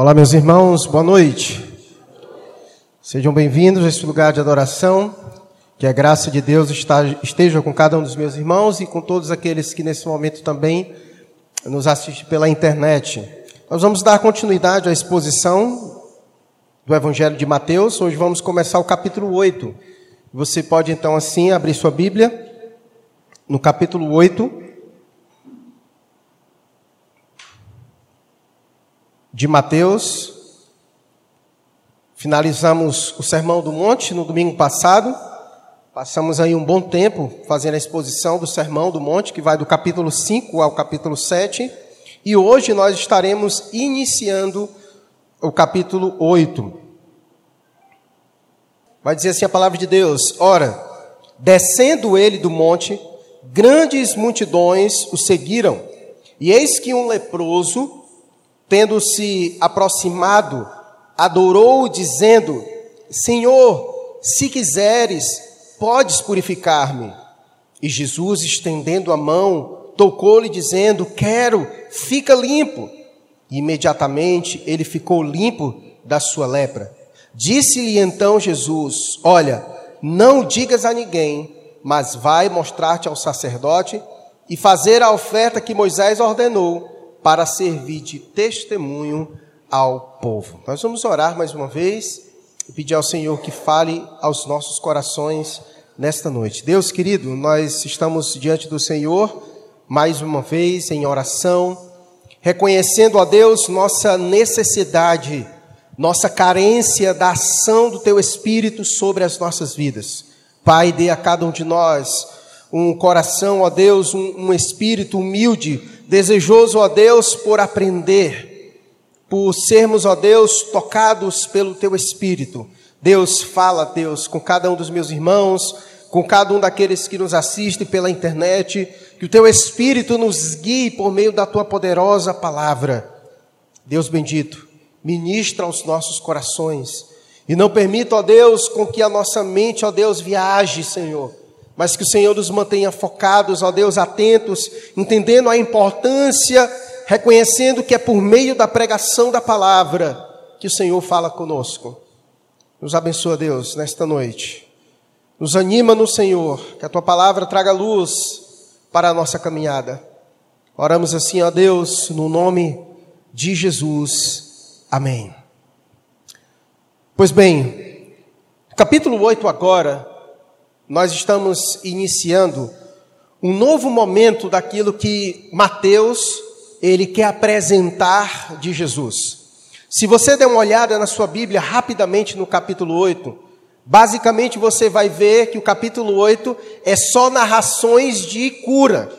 Olá, meus irmãos, boa noite. Sejam bem-vindos a este lugar de adoração. Que a graça de Deus esteja com cada um dos meus irmãos e com todos aqueles que nesse momento também nos assistem pela internet. Nós vamos dar continuidade à exposição do Evangelho de Mateus. Hoje vamos começar o capítulo 8. Você pode então assim abrir sua Bíblia no capítulo 8. De Mateus. Finalizamos o Sermão do Monte no domingo passado. Passamos aí um bom tempo fazendo a exposição do Sermão do Monte, que vai do capítulo 5 ao capítulo 7. E hoje nós estaremos iniciando o capítulo 8. Vai dizer assim a palavra de Deus: Ora, descendo ele do monte, grandes multidões o seguiram. E eis que um leproso, tendo-se aproximado, adorou, dizendo: Senhor, se quiseres, podes purificar-me. E Jesus, estendendo a mão, tocou-lhe, dizendo: Quero, fica limpo. E imediatamente ele ficou limpo da sua lepra. Disse-lhe então Jesus: Olha, não digas a ninguém, mas vai mostrar-te ao sacerdote e fazer a oferta que Moisés ordenou para servir de testemunho ao povo. Nós vamos orar mais uma vez e pedir ao Senhor que fale aos nossos corações nesta noite. Deus querido, nós estamos diante do Senhor mais uma vez em oração, reconhecendo a Deus nossa necessidade, nossa carência da ação do Teu Espírito sobre as nossas vidas. Pai, dê a cada um de nós um coração, ó Deus, um, um espírito humilde desejoso, ó Deus, por aprender, por sermos, ó Deus, tocados pelo Teu Espírito. Deus, fala, Deus, com cada um dos meus irmãos, com cada um daqueles que nos assistem pela internet, que o Teu Espírito nos guie por meio da Tua poderosa palavra. Deus bendito, ministra aos nossos corações e não permita, ó Deus, com que a nossa mente, ó Deus, viaje, Senhor mas que o Senhor nos mantenha focados, ó Deus, atentos, entendendo a importância, reconhecendo que é por meio da pregação da palavra que o Senhor fala conosco. Nos abençoa, Deus, nesta noite. Nos anima no Senhor, que a tua palavra traga luz para a nossa caminhada. Oramos assim, ó Deus, no nome de Jesus. Amém. Pois bem, capítulo 8 agora nós estamos iniciando um novo momento daquilo que Mateus ele quer apresentar de Jesus. Se você der uma olhada na sua Bíblia rapidamente no capítulo 8, basicamente você vai ver que o capítulo 8 é só narrações de cura,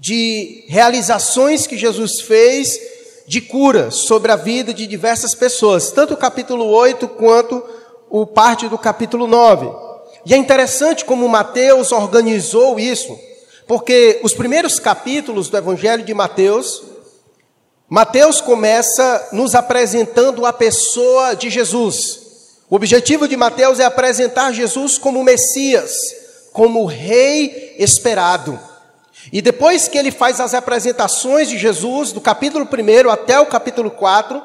de realizações que Jesus fez de cura sobre a vida de diversas pessoas, tanto o capítulo 8 quanto o parte do capítulo 9. E é interessante como Mateus organizou isso, porque os primeiros capítulos do Evangelho de Mateus, Mateus começa nos apresentando a pessoa de Jesus. O objetivo de Mateus é apresentar Jesus como Messias, como Rei esperado. E depois que ele faz as apresentações de Jesus, do capítulo 1 até o capítulo 4,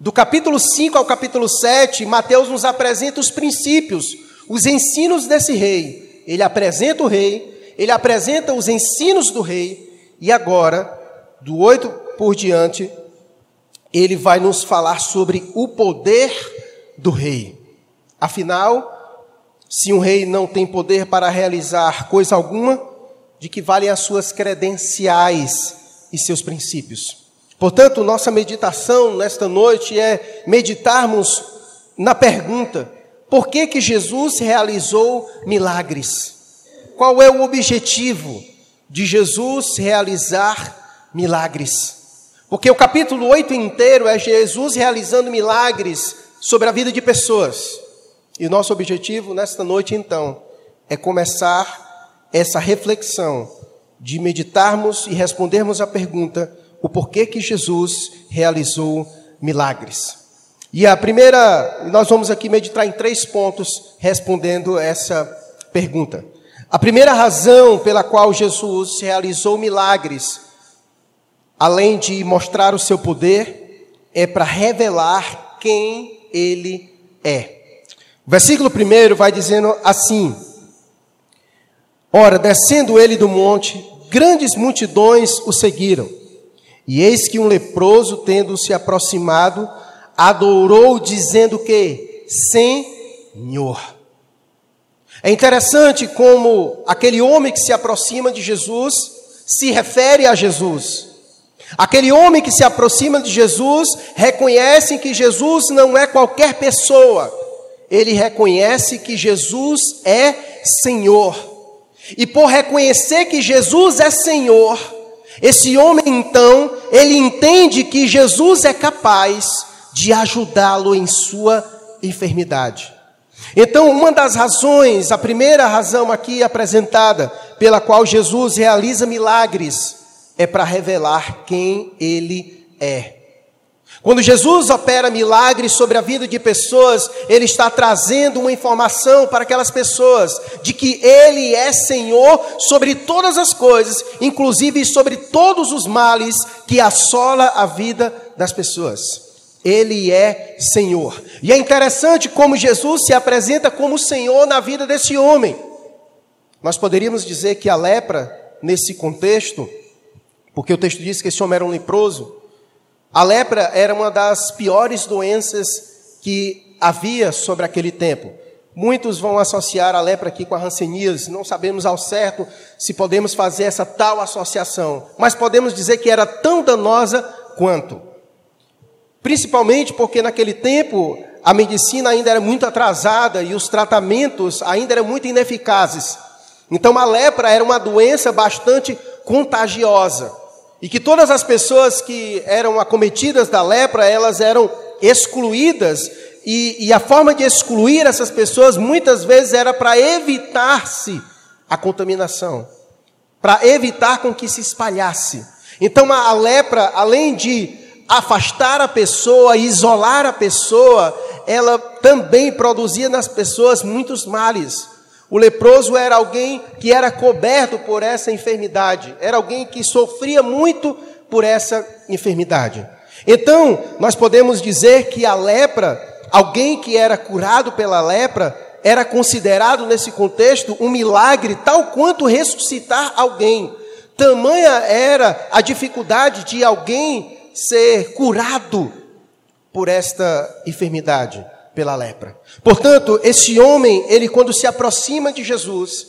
do capítulo 5 ao capítulo 7, Mateus nos apresenta os princípios, os ensinos desse rei. Ele apresenta o rei, ele apresenta os ensinos do rei, e agora, do 8 por diante, ele vai nos falar sobre o poder do rei. Afinal, se um rei não tem poder para realizar coisa alguma, de que valem as suas credenciais e seus princípios. Portanto, nossa meditação nesta noite é meditarmos na pergunta: por que, que Jesus realizou milagres? Qual é o objetivo de Jesus realizar milagres? Porque o capítulo 8 inteiro é Jesus realizando milagres sobre a vida de pessoas. E o nosso objetivo nesta noite, então, é começar essa reflexão de meditarmos e respondermos a pergunta: o porquê que Jesus realizou milagres? E a primeira, nós vamos aqui meditar em três pontos respondendo essa pergunta. A primeira razão pela qual Jesus realizou milagres, além de mostrar o seu poder, é para revelar quem ele é. O versículo 1 vai dizendo assim: Ora, descendo ele do monte, grandes multidões o seguiram. E eis que um leproso, tendo se aproximado, adorou, dizendo que: Senhor. É interessante como aquele homem que se aproxima de Jesus se refere a Jesus. Aquele homem que se aproxima de Jesus reconhece que Jesus não é qualquer pessoa, ele reconhece que Jesus é Senhor. E por reconhecer que Jesus é Senhor, esse homem então, ele entende que Jesus é capaz de ajudá-lo em sua enfermidade. Então, uma das razões, a primeira razão aqui apresentada, pela qual Jesus realiza milagres, é para revelar quem ele é. Quando Jesus opera milagres sobre a vida de pessoas, Ele está trazendo uma informação para aquelas pessoas de que Ele é Senhor sobre todas as coisas, inclusive sobre todos os males que assola a vida das pessoas. Ele é Senhor. E é interessante como Jesus se apresenta como Senhor na vida desse homem. Nós poderíamos dizer que a lepra, nesse contexto, porque o texto diz que esse homem era um leproso, a lepra era uma das piores doenças que havia sobre aquele tempo. Muitos vão associar a lepra aqui com a ranceníase, não sabemos ao certo se podemos fazer essa tal associação, mas podemos dizer que era tão danosa quanto. Principalmente porque naquele tempo a medicina ainda era muito atrasada e os tratamentos ainda eram muito ineficazes. Então a lepra era uma doença bastante contagiosa. E que todas as pessoas que eram acometidas da lepra, elas eram excluídas, e, e a forma de excluir essas pessoas muitas vezes era para evitar-se a contaminação, para evitar com que se espalhasse. Então a, a lepra, além de afastar a pessoa, isolar a pessoa, ela também produzia nas pessoas muitos males. O leproso era alguém que era coberto por essa enfermidade, era alguém que sofria muito por essa enfermidade. Então, nós podemos dizer que a lepra, alguém que era curado pela lepra, era considerado nesse contexto um milagre, tal quanto ressuscitar alguém. Tamanha era a dificuldade de alguém ser curado por esta enfermidade pela lepra. Portanto, esse homem, ele quando se aproxima de Jesus,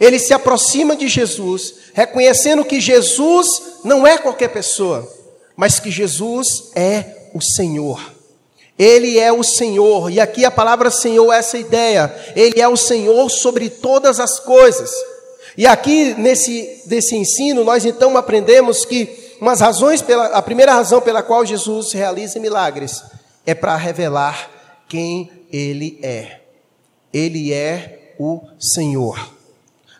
ele se aproxima de Jesus, reconhecendo que Jesus não é qualquer pessoa, mas que Jesus é o Senhor. Ele é o Senhor, e aqui a palavra Senhor é essa ideia, ele é o Senhor sobre todas as coisas. E aqui nesse desse ensino nós então aprendemos que umas razões pela a primeira razão pela qual Jesus realiza milagres é para revelar quem Ele é. Ele é o Senhor.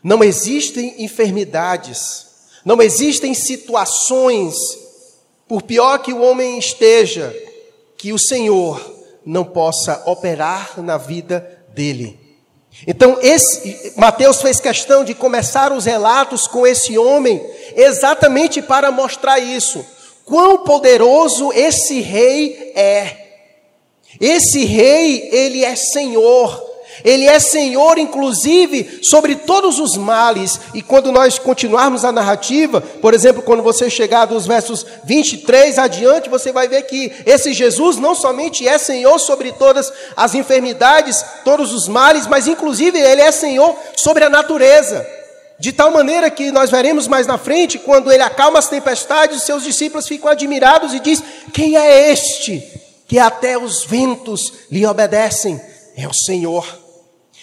Não existem enfermidades, não existem situações, por pior que o homem esteja, que o Senhor não possa operar na vida dele. Então, esse, Mateus fez questão de começar os relatos com esse homem, exatamente para mostrar isso. Quão poderoso esse rei é. Esse rei, ele é Senhor. Ele é Senhor, inclusive, sobre todos os males. E quando nós continuarmos a narrativa, por exemplo, quando você chegar dos versos 23 adiante, você vai ver que esse Jesus não somente é Senhor sobre todas as enfermidades, todos os males, mas inclusive ele é Senhor sobre a natureza. De tal maneira que nós veremos mais na frente, quando ele acalma as tempestades, os seus discípulos ficam admirados e diz: Quem é este? que até os ventos lhe obedecem, é o Senhor.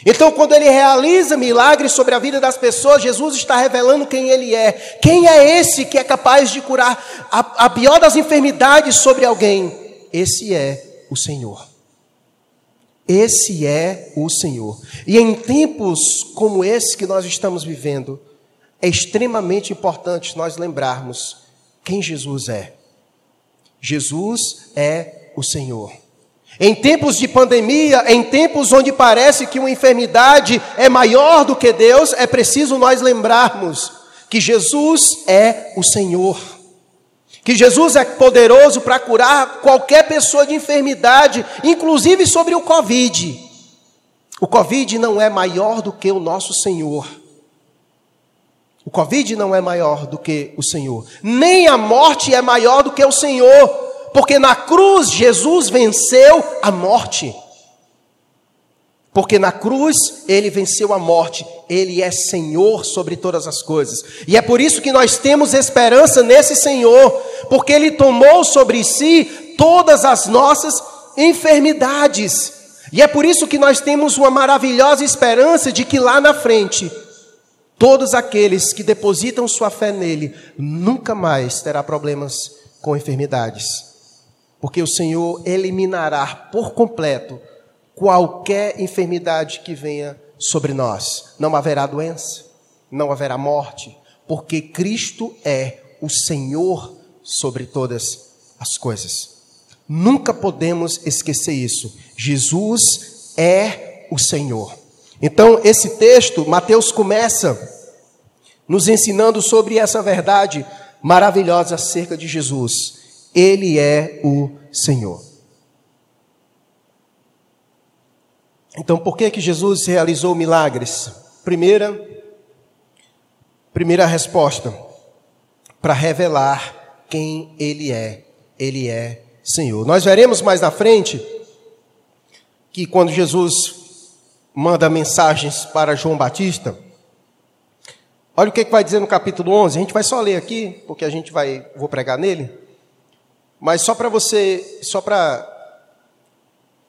Então, quando ele realiza milagres sobre a vida das pessoas, Jesus está revelando quem ele é. Quem é esse que é capaz de curar a, a pior das enfermidades sobre alguém? Esse é o Senhor. Esse é o Senhor. E em tempos como esse que nós estamos vivendo, é extremamente importante nós lembrarmos quem Jesus é. Jesus é o Senhor. Em tempos de pandemia, em tempos onde parece que uma enfermidade é maior do que Deus, é preciso nós lembrarmos que Jesus é o Senhor. que Jesus é poderoso para curar qualquer pessoa de enfermidade, inclusive sobre o Covid. O Covid não é maior do que o nosso Senhor. O Covid não é maior do que o Senhor. Nem a morte é maior do que o Senhor. Porque na cruz Jesus venceu a morte. Porque na cruz ele venceu a morte, ele é Senhor sobre todas as coisas. E é por isso que nós temos esperança nesse Senhor, porque ele tomou sobre si todas as nossas enfermidades. E é por isso que nós temos uma maravilhosa esperança de que lá na frente, todos aqueles que depositam sua fé nele nunca mais terá problemas com enfermidades. Porque o Senhor eliminará por completo qualquer enfermidade que venha sobre nós. Não haverá doença, não haverá morte, porque Cristo é o Senhor sobre todas as coisas. Nunca podemos esquecer isso. Jesus é o Senhor. Então, esse texto, Mateus começa nos ensinando sobre essa verdade maravilhosa acerca de Jesus. Ele é o Senhor. Então, por que que Jesus realizou milagres? Primeira, primeira resposta, para revelar quem ele é. Ele é Senhor. Nós veremos mais na frente que quando Jesus manda mensagens para João Batista, olha o que, que vai dizer no capítulo 11. A gente vai só ler aqui, porque a gente vai, vou pregar nele. Mas só para você, só para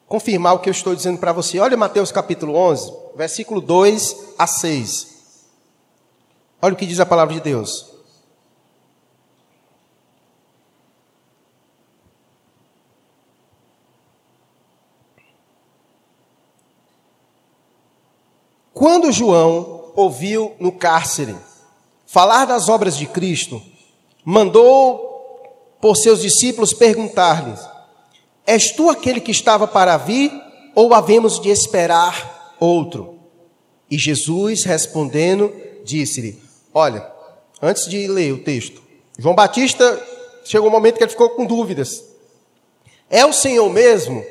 confirmar o que eu estou dizendo para você. Olha Mateus capítulo 11, versículo 2 a 6. Olha o que diz a palavra de Deus. Quando João ouviu no cárcere falar das obras de Cristo, mandou por seus discípulos perguntar-lhes: És tu aquele que estava para vir, ou havemos de esperar outro? E Jesus, respondendo, disse-lhe: Olha, antes de ler o texto, João Batista chegou um momento que ele ficou com dúvidas. É o Senhor mesmo?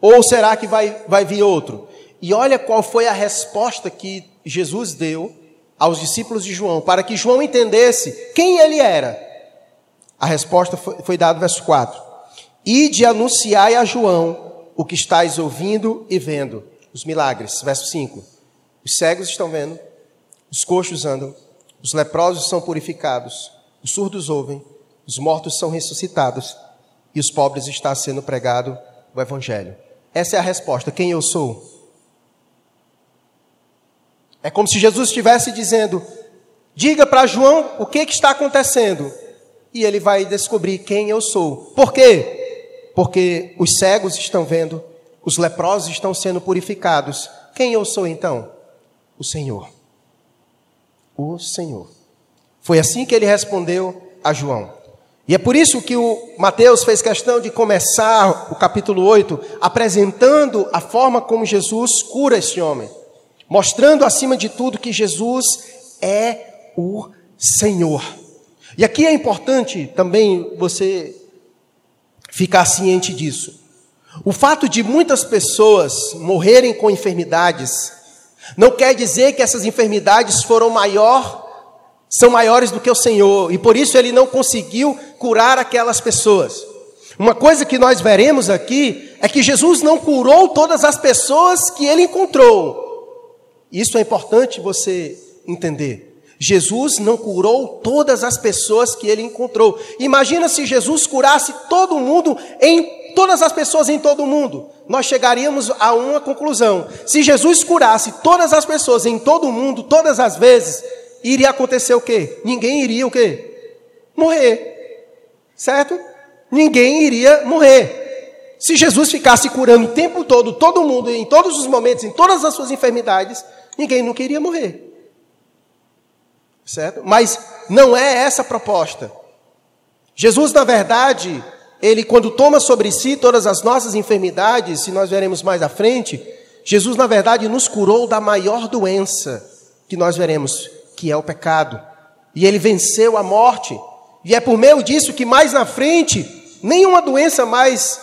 Ou será que vai, vai vir outro? E olha qual foi a resposta que Jesus deu aos discípulos de João, para que João entendesse quem ele era. A resposta foi, foi dada verso 4. Ide anunciai a João o que estáis ouvindo e vendo. Os milagres. Verso 5. Os cegos estão vendo, os coxos andam, os leprosos são purificados, os surdos ouvem, os mortos são ressuscitados e os pobres está sendo pregado o evangelho. Essa é a resposta. Quem eu sou? É como se Jesus estivesse dizendo: diga para João o que, que está acontecendo. E ele vai descobrir quem eu sou. Por quê? porque os cegos estão vendo, os leprosos estão sendo purificados. Quem eu sou então? O Senhor. O Senhor. Foi assim que ele respondeu a João. E é por isso que o Mateus fez questão de começar o capítulo 8 apresentando a forma como Jesus cura esse homem, mostrando acima de tudo que Jesus é o Senhor. E aqui é importante também você ficar ciente disso. O fato de muitas pessoas morrerem com enfermidades não quer dizer que essas enfermidades foram maior, são maiores do que o Senhor, e por isso ele não conseguiu curar aquelas pessoas. Uma coisa que nós veremos aqui é que Jesus não curou todas as pessoas que ele encontrou. Isso é importante você entender. Jesus não curou todas as pessoas que ele encontrou. Imagina se Jesus curasse todo mundo em todas as pessoas em todo mundo. Nós chegaríamos a uma conclusão. Se Jesus curasse todas as pessoas em todo mundo, todas as vezes, iria acontecer o quê? Ninguém iria o quê? Morrer. Certo? Ninguém iria morrer. Se Jesus ficasse curando o tempo todo, todo mundo, em todos os momentos, em todas as suas enfermidades, ninguém nunca iria morrer. Certo? Mas não é essa a proposta. Jesus, na verdade, ele quando toma sobre si todas as nossas enfermidades, se nós veremos mais à frente, Jesus, na verdade, nos curou da maior doença que nós veremos, que é o pecado. E ele venceu a morte. E é por meio disso que mais na frente, nenhuma doença mais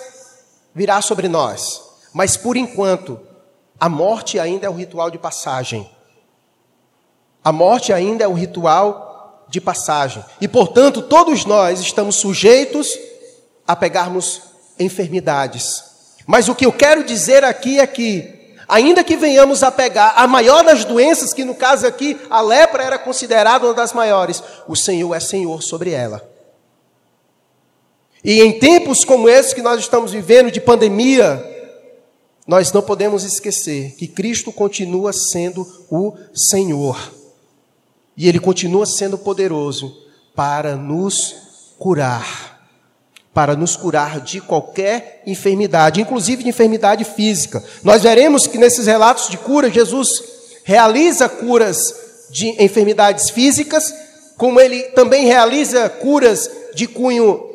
virá sobre nós. Mas por enquanto, a morte ainda é o ritual de passagem. A morte ainda é o ritual de passagem. E portanto, todos nós estamos sujeitos a pegarmos enfermidades. Mas o que eu quero dizer aqui é que, ainda que venhamos a pegar a maior das doenças, que no caso aqui a lepra era considerada uma das maiores, o Senhor é Senhor sobre ela. E em tempos como esse que nós estamos vivendo, de pandemia, nós não podemos esquecer que Cristo continua sendo o Senhor. E Ele continua sendo poderoso para nos curar. Para nos curar de qualquer enfermidade, inclusive de enfermidade física. Nós veremos que nesses relatos de cura, Jesus realiza curas de enfermidades físicas, como Ele também realiza curas de cunho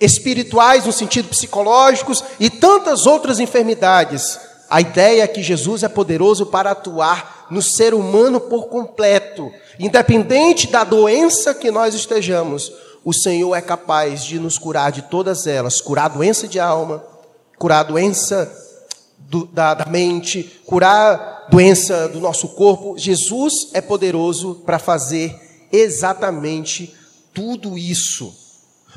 espirituais, no sentido psicológicos e tantas outras enfermidades. A ideia é que Jesus é poderoso para atuar no ser humano por completo, independente da doença que nós estejamos. O Senhor é capaz de nos curar de todas elas, curar a doença de alma, curar a doença do, da, da mente, curar a doença do nosso corpo. Jesus é poderoso para fazer exatamente tudo isso.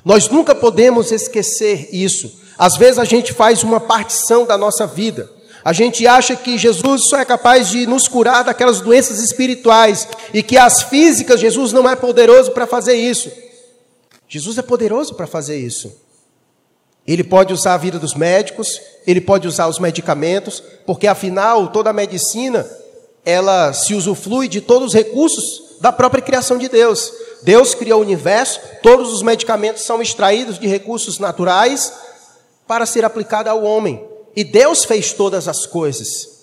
Nós nunca podemos esquecer isso. Às vezes a gente faz uma partição da nossa vida. A gente acha que Jesus só é capaz de nos curar daquelas doenças espirituais e que as físicas, Jesus não é poderoso para fazer isso. Jesus é poderoso para fazer isso. Ele pode usar a vida dos médicos, ele pode usar os medicamentos, porque afinal toda a medicina ela se usufrui de todos os recursos da própria criação de Deus. Deus criou o universo, todos os medicamentos são extraídos de recursos naturais para ser aplicado ao homem. E Deus fez todas as coisas.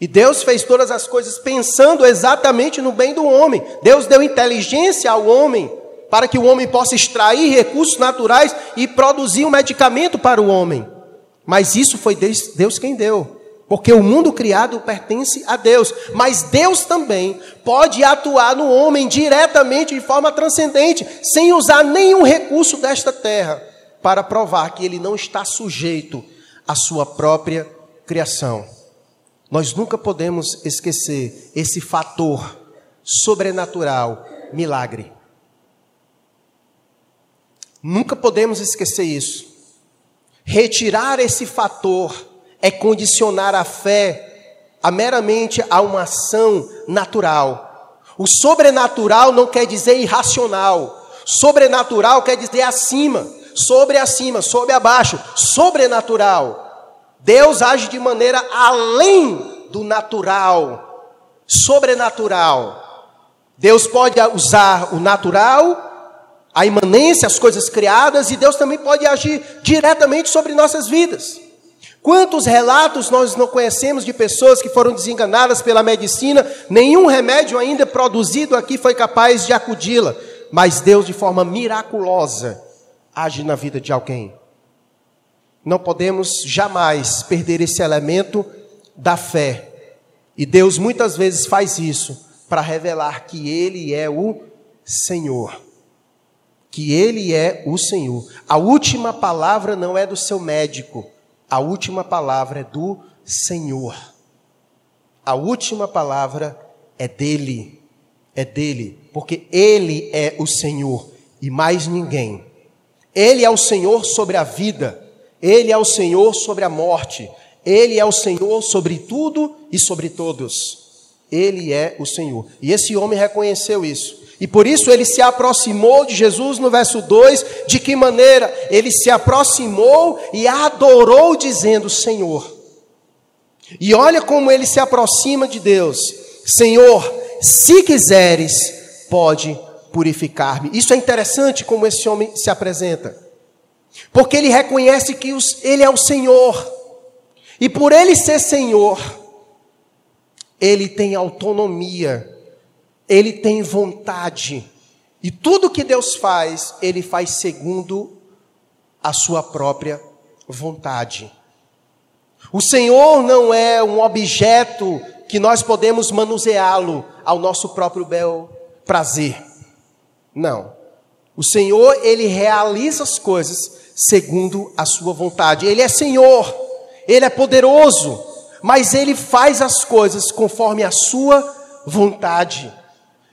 E Deus fez todas as coisas pensando exatamente no bem do homem. Deus deu inteligência ao homem para que o homem possa extrair recursos naturais e produzir um medicamento para o homem. Mas isso foi Deus quem deu. Porque o mundo criado pertence a Deus, mas Deus também pode atuar no homem diretamente, de forma transcendente, sem usar nenhum recurso desta terra, para provar que ele não está sujeito à sua própria criação. Nós nunca podemos esquecer esse fator sobrenatural, milagre. Nunca podemos esquecer isso. Retirar esse fator é condicionar a fé a meramente a uma ação natural. O sobrenatural não quer dizer irracional. Sobrenatural quer dizer acima, sobre acima, sobre abaixo, sobrenatural. Deus age de maneira além do natural, sobrenatural. Deus pode usar o natural, a imanência, as coisas criadas, e Deus também pode agir diretamente sobre nossas vidas. Quantos relatos nós não conhecemos de pessoas que foram desenganadas pela medicina, nenhum remédio ainda produzido aqui foi capaz de acudi-la, mas Deus, de forma miraculosa, age na vida de alguém. Não podemos jamais perder esse elemento da fé. E Deus muitas vezes faz isso para revelar que Ele é o Senhor. Que Ele é o Senhor. A última palavra não é do seu médico a última palavra é do Senhor. A última palavra é dele. É dele, porque ele é o Senhor e mais ninguém. Ele é o Senhor sobre a vida, ele é o Senhor sobre a morte, ele é o Senhor sobre tudo e sobre todos. Ele é o Senhor. E esse homem reconheceu isso. E por isso ele se aproximou de Jesus no verso 2. De que maneira? Ele se aproximou e adorou, dizendo: Senhor. E olha como ele se aproxima de Deus: Senhor, se quiseres, pode purificar-me. Isso é interessante como esse homem se apresenta, porque ele reconhece que ele é o Senhor, e por ele ser Senhor, ele tem autonomia ele tem vontade. E tudo que Deus faz, ele faz segundo a sua própria vontade. O Senhor não é um objeto que nós podemos manuseá-lo ao nosso próprio bel prazer. Não. O Senhor, ele realiza as coisas segundo a sua vontade. Ele é Senhor, ele é poderoso, mas ele faz as coisas conforme a sua vontade.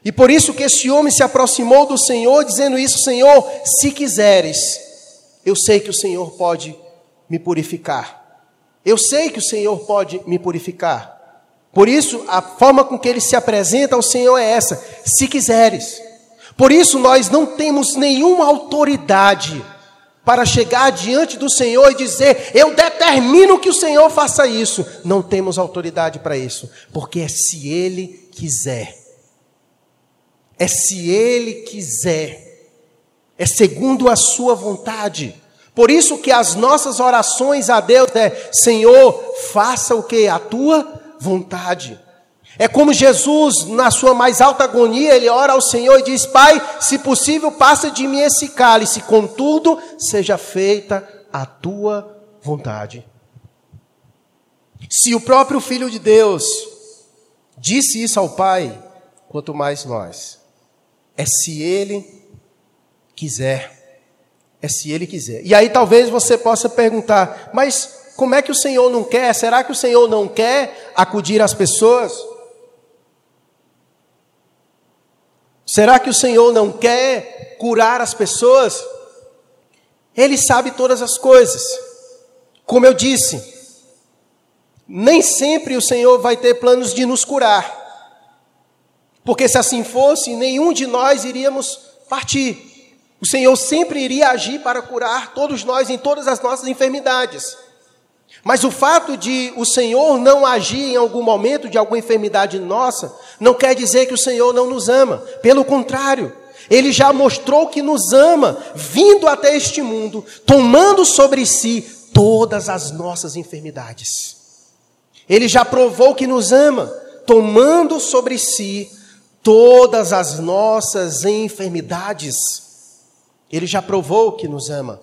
E por isso que esse homem se aproximou do Senhor, dizendo isso: Senhor, se quiseres, eu sei que o Senhor pode me purificar. Eu sei que o Senhor pode me purificar. Por isso, a forma com que ele se apresenta ao Senhor é essa: se quiseres. Por isso, nós não temos nenhuma autoridade para chegar diante do Senhor e dizer, eu determino que o Senhor faça isso. Não temos autoridade para isso, porque é se Ele quiser. É se Ele quiser. É segundo a Sua vontade. Por isso que as nossas orações a Deus é: Senhor, faça o que? A tua vontade. É como Jesus, na sua mais alta agonia, ele ora ao Senhor e diz: Pai, se possível, passa de mim esse cálice, contudo, seja feita a tua vontade. Se o próprio Filho de Deus disse isso ao Pai, quanto mais nós. É se Ele quiser. É se Ele quiser. E aí talvez você possa perguntar, mas como é que o Senhor não quer? Será que o Senhor não quer acudir às pessoas? Será que o Senhor não quer curar as pessoas? Ele sabe todas as coisas. Como eu disse, nem sempre o Senhor vai ter planos de nos curar. Porque se assim fosse, nenhum de nós iríamos partir. O Senhor sempre iria agir para curar todos nós em todas as nossas enfermidades. Mas o fato de o Senhor não agir em algum momento de alguma enfermidade nossa, não quer dizer que o Senhor não nos ama. Pelo contrário, ele já mostrou que nos ama, vindo até este mundo, tomando sobre si todas as nossas enfermidades. Ele já provou que nos ama, tomando sobre si todas as nossas enfermidades. Ele já provou que nos ama.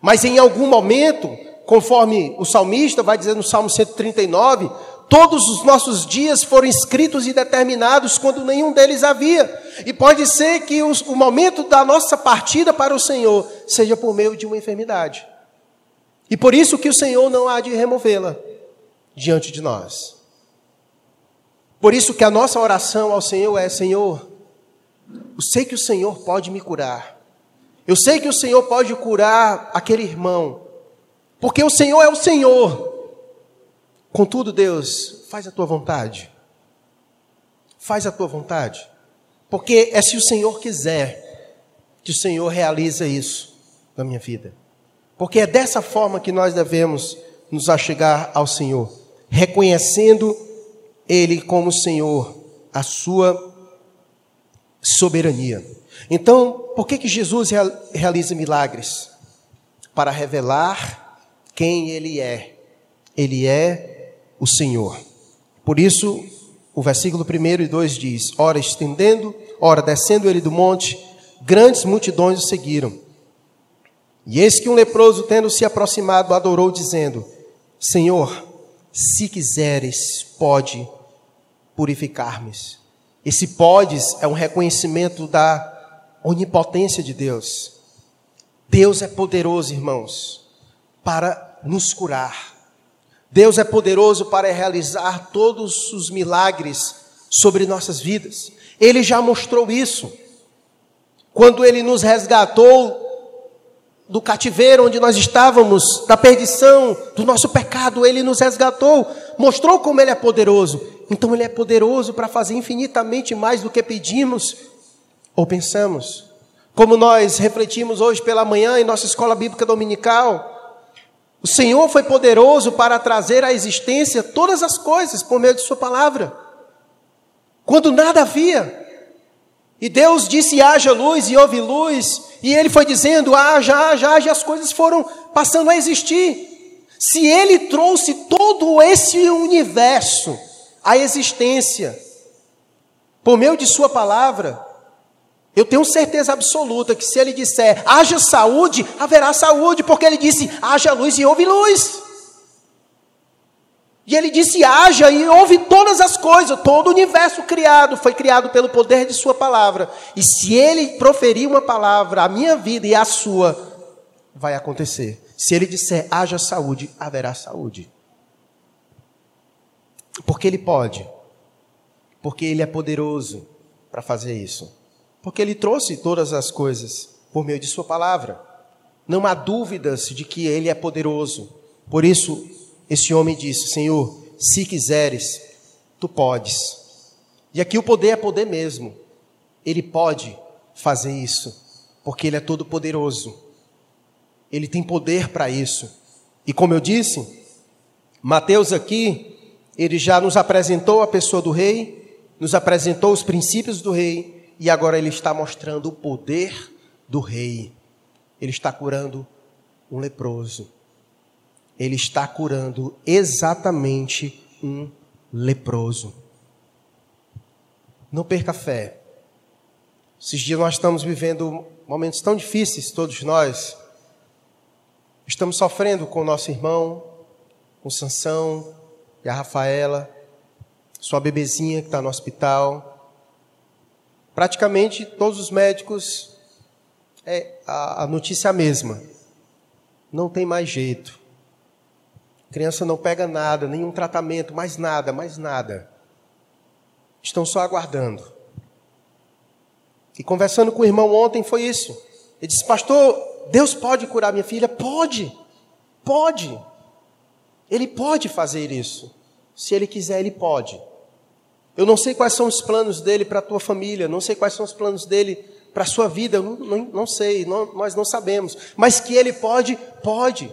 Mas em algum momento, conforme o salmista vai dizer no Salmo 139, todos os nossos dias foram escritos e determinados quando nenhum deles havia. E pode ser que os, o momento da nossa partida para o Senhor seja por meio de uma enfermidade. E por isso que o Senhor não há de removê-la diante de nós. Por isso que a nossa oração ao Senhor é: Senhor, eu sei que o Senhor pode me curar. Eu sei que o Senhor pode curar aquele irmão. Porque o Senhor é o Senhor. Contudo, Deus, faz a tua vontade. Faz a tua vontade. Porque é se o Senhor quiser que o Senhor realiza isso na minha vida. Porque é dessa forma que nós devemos nos achegar ao Senhor, reconhecendo ele como Senhor, a sua soberania. Então, por que, que Jesus realiza milagres? Para revelar quem Ele é. Ele é o Senhor. Por isso, o versículo 1 e 2 diz: Ora estendendo, ora descendo ele do monte, grandes multidões o seguiram. E eis que um leproso, tendo se aproximado, adorou, dizendo: Senhor, se quiseres, pode purificar-me. Esse podes é um reconhecimento da onipotência de Deus. Deus é poderoso, irmãos, para nos curar. Deus é poderoso para realizar todos os milagres sobre nossas vidas. Ele já mostrou isso. Quando ele nos resgatou do cativeiro onde nós estávamos, da perdição, do nosso pecado, ele nos resgatou, mostrou como ele é poderoso. Então ele é poderoso para fazer infinitamente mais do que pedimos ou pensamos. Como nós refletimos hoje pela manhã em nossa escola bíblica dominical, o Senhor foi poderoso para trazer à existência todas as coisas por meio de Sua palavra. Quando nada havia, e Deus disse: haja luz e houve luz. E ele foi dizendo: haja, haja, haja, e as coisas foram passando a existir. Se ele trouxe todo esse universo à existência, por meio de Sua palavra, eu tenho certeza absoluta que se ele disser haja saúde, haverá saúde, porque ele disse haja luz e houve luz. E ele disse: haja, e houve todas as coisas, todo o universo criado foi criado pelo poder de Sua palavra. E se ele proferir uma palavra, a minha vida e a sua, vai acontecer. Se ele disser haja saúde, haverá saúde. Porque ele pode. Porque ele é poderoso para fazer isso. Porque ele trouxe todas as coisas por meio de Sua palavra. Não há dúvidas de que ele é poderoso. Por isso, esse homem disse: Senhor, se quiseres, tu podes. E aqui o poder é poder mesmo. Ele pode fazer isso, porque ele é todo poderoso. Ele tem poder para isso. E como eu disse, Mateus aqui, ele já nos apresentou a pessoa do rei, nos apresentou os princípios do rei, e agora ele está mostrando o poder do rei. Ele está curando um leproso ele está curando exatamente um leproso. Não perca fé. Esses dias nós estamos vivendo momentos tão difíceis, todos nós. Estamos sofrendo com o nosso irmão, com Sansão e a Rafaela, sua bebezinha que está no hospital. Praticamente todos os médicos, é a, a notícia é a mesma. Não tem mais jeito. Criança não pega nada, nenhum tratamento, mais nada, mais nada. Estão só aguardando. E conversando com o irmão ontem foi isso. Ele disse: Pastor, Deus pode curar minha filha? Pode, pode. Ele pode fazer isso. Se ele quiser, ele pode. Eu não sei quais são os planos dele para a tua família, não sei quais são os planos dele para a sua vida, não, não, não sei, não, nós não sabemos. Mas que ele pode, pode.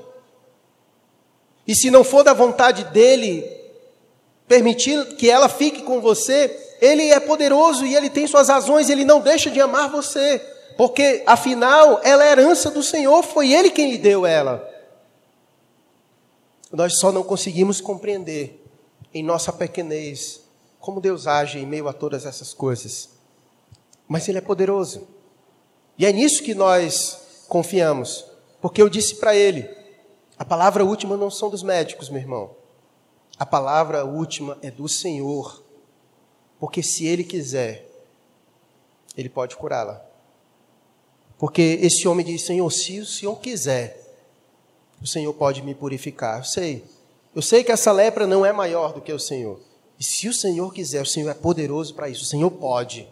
E se não for da vontade dele permitir que ela fique com você, ele é poderoso e ele tem suas razões, ele não deixa de amar você, porque afinal ela é herança do Senhor, foi ele quem lhe deu ela. Nós só não conseguimos compreender em nossa pequenez como Deus age em meio a todas essas coisas. Mas ele é poderoso. E é nisso que nós confiamos, porque eu disse para ele: a palavra última não são dos médicos, meu irmão. A palavra última é do Senhor. Porque se Ele quiser, Ele pode curá-la. Porque esse homem diz: Senhor, se o Senhor quiser, o Senhor pode me purificar. Eu sei. Eu sei que essa lepra não é maior do que o Senhor. E se o Senhor quiser, o Senhor é poderoso para isso. O Senhor pode.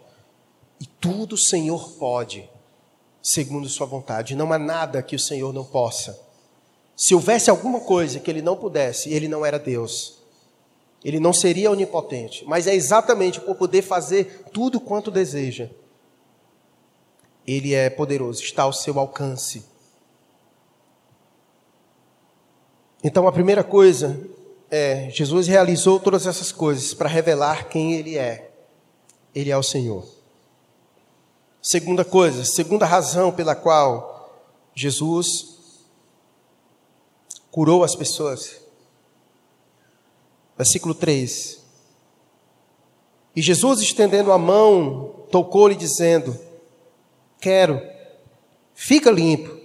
E tudo o Senhor pode, segundo Sua vontade. Não há nada que o Senhor não possa. Se houvesse alguma coisa que ele não pudesse, ele não era Deus. Ele não seria onipotente, mas é exatamente por poder fazer tudo quanto deseja. Ele é poderoso, está ao seu alcance. Então a primeira coisa é: Jesus realizou todas essas coisas para revelar quem Ele é. Ele é o Senhor. Segunda coisa, segunda razão pela qual Jesus curou as pessoas. Versículo 3. E Jesus, estendendo a mão, tocou-lhe, dizendo: Quero, fica limpo.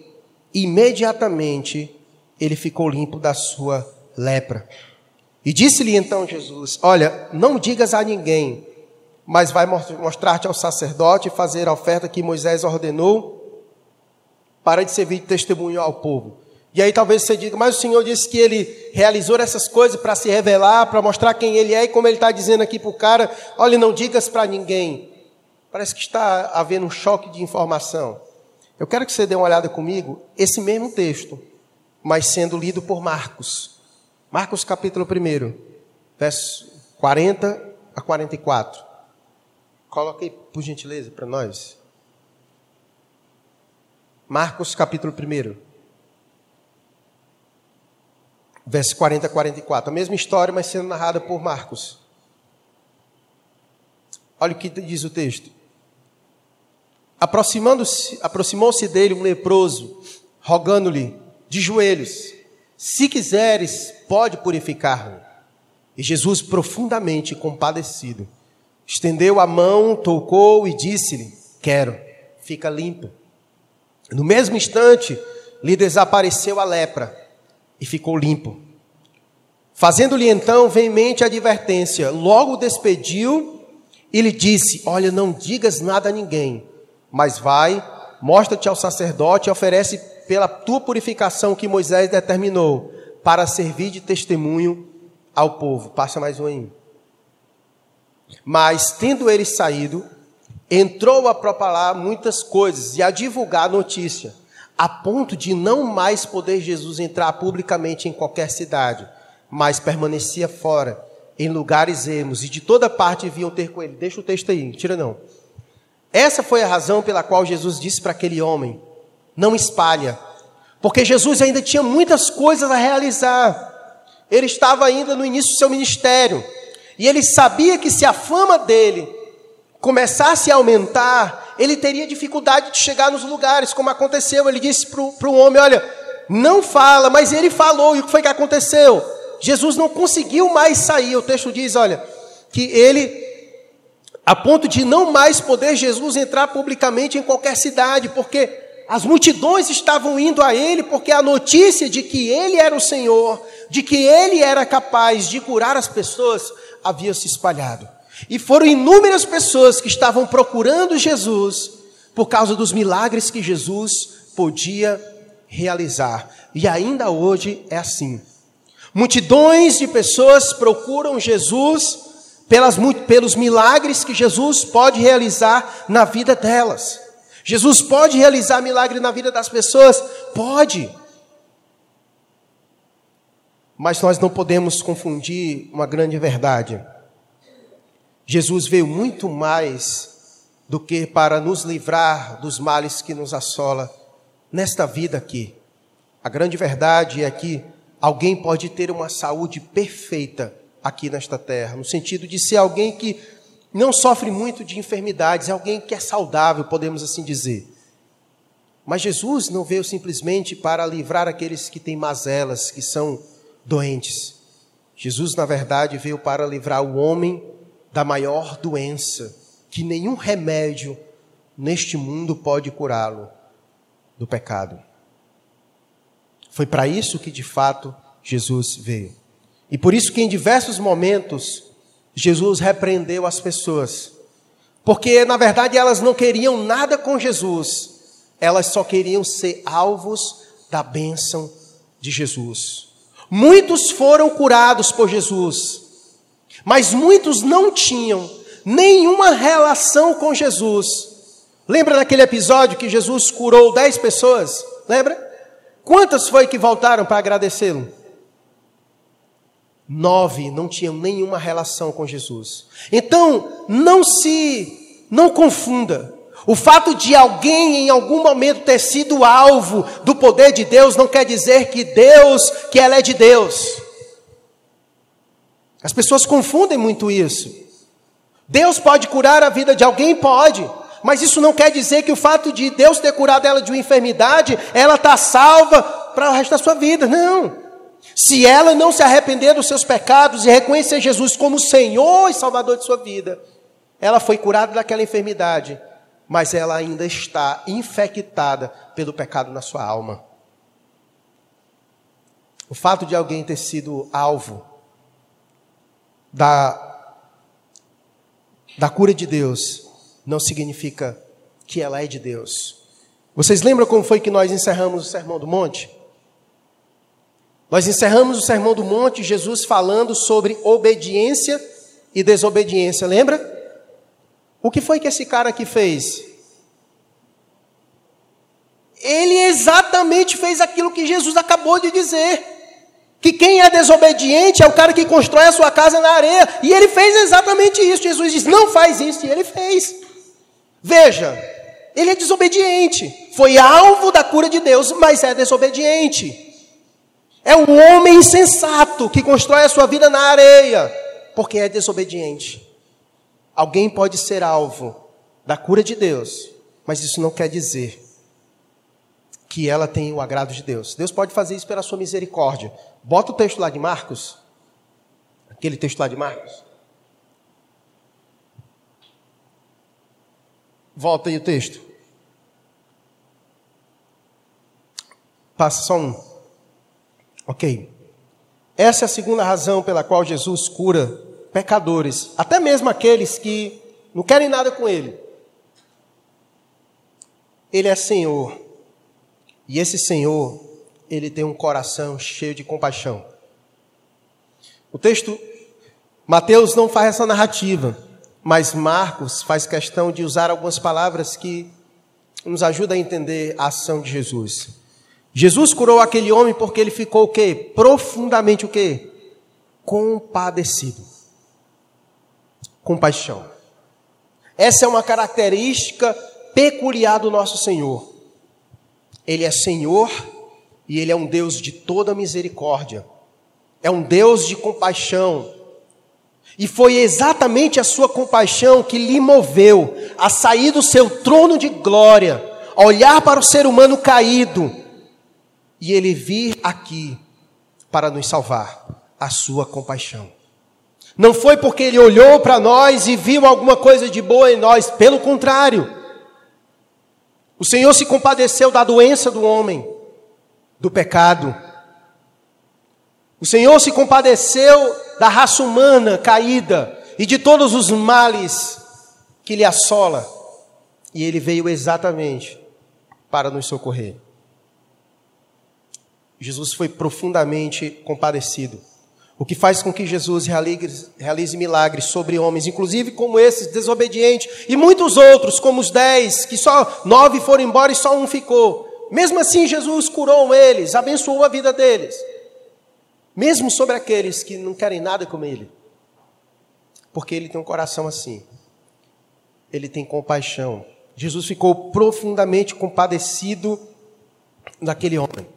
Imediatamente ele ficou limpo da sua lepra. E disse-lhe então Jesus: Olha, não digas a ninguém, mas vai mostrar-te ao sacerdote e fazer a oferta que Moisés ordenou para de servir de testemunho ao povo. E aí talvez você diga, mas o Senhor disse que ele realizou essas coisas para se revelar, para mostrar quem ele é, e como ele está dizendo aqui para o cara, olha, não digas para ninguém. Parece que está havendo um choque de informação. Eu quero que você dê uma olhada comigo, esse mesmo texto, mas sendo lido por Marcos. Marcos capítulo 1, verso 40 a 44. Coloque aí, por gentileza, para nós. Marcos capítulo 1 verso 40 a 44. A mesma história, mas sendo narrada por Marcos. Olha o que diz o texto. Aproximando-se, aproximou-se dele um leproso, rogando-lhe de joelhos: Se quiseres, pode purificar-me. E Jesus, profundamente compadecido, estendeu a mão, tocou e disse-lhe: Quero, fica limpo. No mesmo instante, lhe desapareceu a lepra e ficou limpo. Fazendo-lhe então veemente advertência, logo despediu e lhe disse: Olha, não digas nada a ninguém, mas vai, mostra-te ao sacerdote e oferece pela tua purificação que Moisés determinou, para servir de testemunho ao povo. Passa mais um aí. Mas, tendo ele saído, entrou a propalar muitas coisas e a divulgar a notícia, a ponto de não mais poder Jesus entrar publicamente em qualquer cidade, mas permanecia fora, em lugares ermos, e de toda parte vinham ter com ele. Deixa o texto aí, tira não. Essa foi a razão pela qual Jesus disse para aquele homem: não espalha, porque Jesus ainda tinha muitas coisas a realizar. Ele estava ainda no início do seu ministério. E ele sabia que se a fama dele começasse a aumentar, ele teria dificuldade de chegar nos lugares, como aconteceu. Ele disse para o homem: Olha, não fala, mas ele falou. E o que foi que aconteceu? Jesus não conseguiu mais sair. O texto diz: Olha, que ele, a ponto de não mais poder Jesus entrar publicamente em qualquer cidade, porque as multidões estavam indo a ele porque a notícia de que ele era o Senhor, de que ele era capaz de curar as pessoas, havia se espalhado. E foram inúmeras pessoas que estavam procurando Jesus por causa dos milagres que Jesus podia realizar. E ainda hoje é assim. Multidões de pessoas procuram Jesus pelas, pelos milagres que Jesus pode realizar na vida delas. Jesus pode realizar milagre na vida das pessoas? Pode. Mas nós não podemos confundir uma grande verdade. Jesus veio muito mais do que para nos livrar dos males que nos assola nesta vida aqui. A grande verdade é que alguém pode ter uma saúde perfeita aqui nesta terra, no sentido de ser alguém que não sofre muito de enfermidades, é alguém que é saudável, podemos assim dizer. Mas Jesus não veio simplesmente para livrar aqueles que têm mazelas, que são doentes. Jesus, na verdade, veio para livrar o homem da maior doença, que nenhum remédio neste mundo pode curá-lo do pecado. Foi para isso que de fato Jesus veio. E por isso que em diversos momentos Jesus repreendeu as pessoas. Porque, na verdade, elas não queriam nada com Jesus, elas só queriam ser alvos da bênção de Jesus. Muitos foram curados por Jesus, mas muitos não tinham nenhuma relação com Jesus. Lembra daquele episódio que Jesus curou dez pessoas? Lembra? Quantas foi que voltaram para agradecê-lo? Nove não tinham nenhuma relação com Jesus. Então, não se, não confunda. O fato de alguém em algum momento ter sido alvo do poder de Deus não quer dizer que Deus, que ela é de Deus. As pessoas confundem muito isso. Deus pode curar a vida de alguém? Pode. Mas isso não quer dizer que o fato de Deus ter curado ela de uma enfermidade, ela está salva para o resto da sua vida. Não. Se ela não se arrepender dos seus pecados e reconhecer Jesus como Senhor e Salvador de sua vida, ela foi curada daquela enfermidade, mas ela ainda está infectada pelo pecado na sua alma. O fato de alguém ter sido alvo da, da cura de Deus não significa que ela é de Deus. Vocês lembram como foi que nós encerramos o Sermão do Monte? Nós encerramos o Sermão do Monte, Jesus falando sobre obediência e desobediência, lembra? O que foi que esse cara aqui fez? Ele exatamente fez aquilo que Jesus acabou de dizer. Que quem é desobediente é o cara que constrói a sua casa na areia. E ele fez exatamente isso. Jesus diz: não faz isso. E ele fez. Veja, ele é desobediente. Foi alvo da cura de Deus, mas é desobediente. É um homem insensato que constrói a sua vida na areia, porque é desobediente. Alguém pode ser alvo da cura de Deus, mas isso não quer dizer que ela tem o agrado de Deus. Deus pode fazer isso pela sua misericórdia. Bota o texto lá de Marcos. Aquele texto lá de Marcos. Volta aí o texto. Passa só um. Ok. Essa é a segunda razão pela qual Jesus cura pecadores, até mesmo aqueles que não querem nada com Ele. Ele é Senhor, e esse Senhor, ele tem um coração cheio de compaixão. O texto, Mateus não faz essa narrativa, mas Marcos faz questão de usar algumas palavras que nos ajudam a entender a ação de Jesus. Jesus curou aquele homem porque ele ficou o quê? Profundamente o quê? Compadecido. Compaixão. Essa é uma característica peculiar do nosso Senhor. Ele é Senhor e ele é um Deus de toda misericórdia. É um Deus de compaixão. E foi exatamente a sua compaixão que lhe moveu a sair do seu trono de glória, a olhar para o ser humano caído e ele vir aqui para nos salvar. A sua compaixão. Não foi porque ele olhou para nós e viu alguma coisa de boa em nós, pelo contrário. O Senhor se compadeceu da doença do homem, do pecado. O Senhor se compadeceu da raça humana caída e de todos os males que lhe assola. E ele veio exatamente para nos socorrer. Jesus foi profundamente compadecido. O que faz com que Jesus realize, realize, milagres sobre homens, inclusive como esses desobedientes, e muitos outros, como os dez, que só nove foram embora e só um ficou. Mesmo assim, Jesus curou eles, abençoou a vida deles, mesmo sobre aqueles que não querem nada com Ele, porque Ele tem um coração assim, Ele tem compaixão. Jesus ficou profundamente compadecido daquele homem.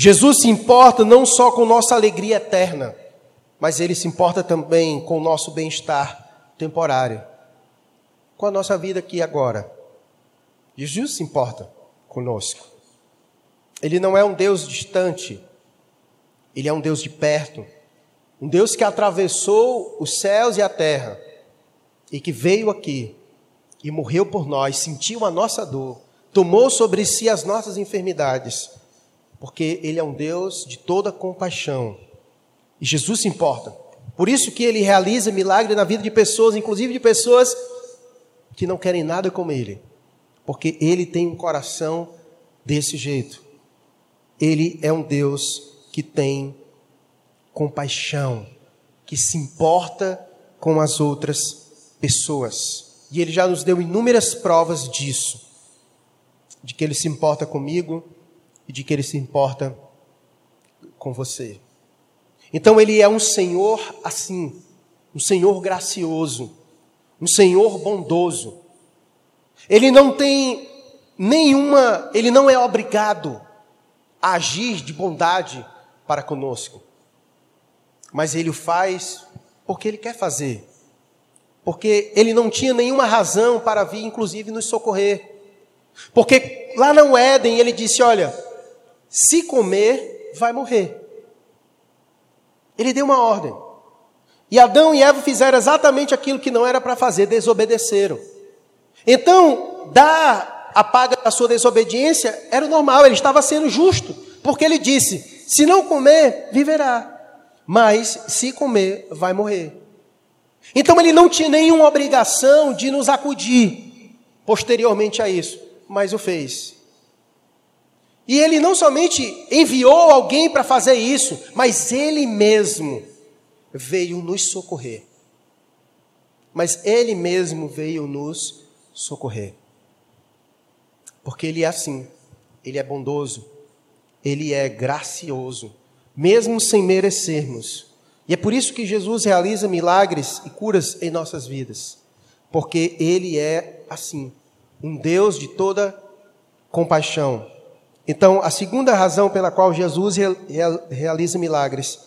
Jesus se importa não só com nossa alegria eterna, mas ele se importa também com o nosso bem-estar temporário, com a nossa vida aqui agora. Jesus se importa conosco. Ele não é um Deus distante, ele é um Deus de perto, um Deus que atravessou os céus e a terra e que veio aqui e morreu por nós, sentiu a nossa dor, tomou sobre si as nossas enfermidades, porque ele é um Deus de toda compaixão e Jesus se importa. Por isso que ele realiza milagre na vida de pessoas, inclusive de pessoas que não querem nada como ele. Porque ele tem um coração desse jeito. Ele é um Deus que tem compaixão, que se importa com as outras pessoas. E ele já nos deu inúmeras provas disso. De que ele se importa comigo e de que ele se importa com você. Então ele é um Senhor assim, um Senhor gracioso, um Senhor bondoso. Ele não tem nenhuma, ele não é obrigado a agir de bondade para conosco. Mas ele o faz porque ele quer fazer. Porque ele não tinha nenhuma razão para vir, inclusive, nos socorrer. Porque lá no Éden ele disse: Olha, se comer, vai morrer. Ele deu uma ordem. E Adão e Eva fizeram exatamente aquilo que não era para fazer, desobedeceram. Então, dar a paga da sua desobediência era normal, ele estava sendo justo, porque ele disse: se não comer, viverá, mas se comer, vai morrer. Então ele não tinha nenhuma obrigação de nos acudir posteriormente a isso, mas o fez. E ele não somente enviou alguém para fazer isso, mas ele mesmo veio nos socorrer. Mas ele mesmo veio nos socorrer. Porque ele é assim, ele é bondoso, ele é gracioso, mesmo sem merecermos. E é por isso que Jesus realiza milagres e curas em nossas vidas. Porque ele é assim, um Deus de toda compaixão então, a segunda razão pela qual Jesus realiza milagres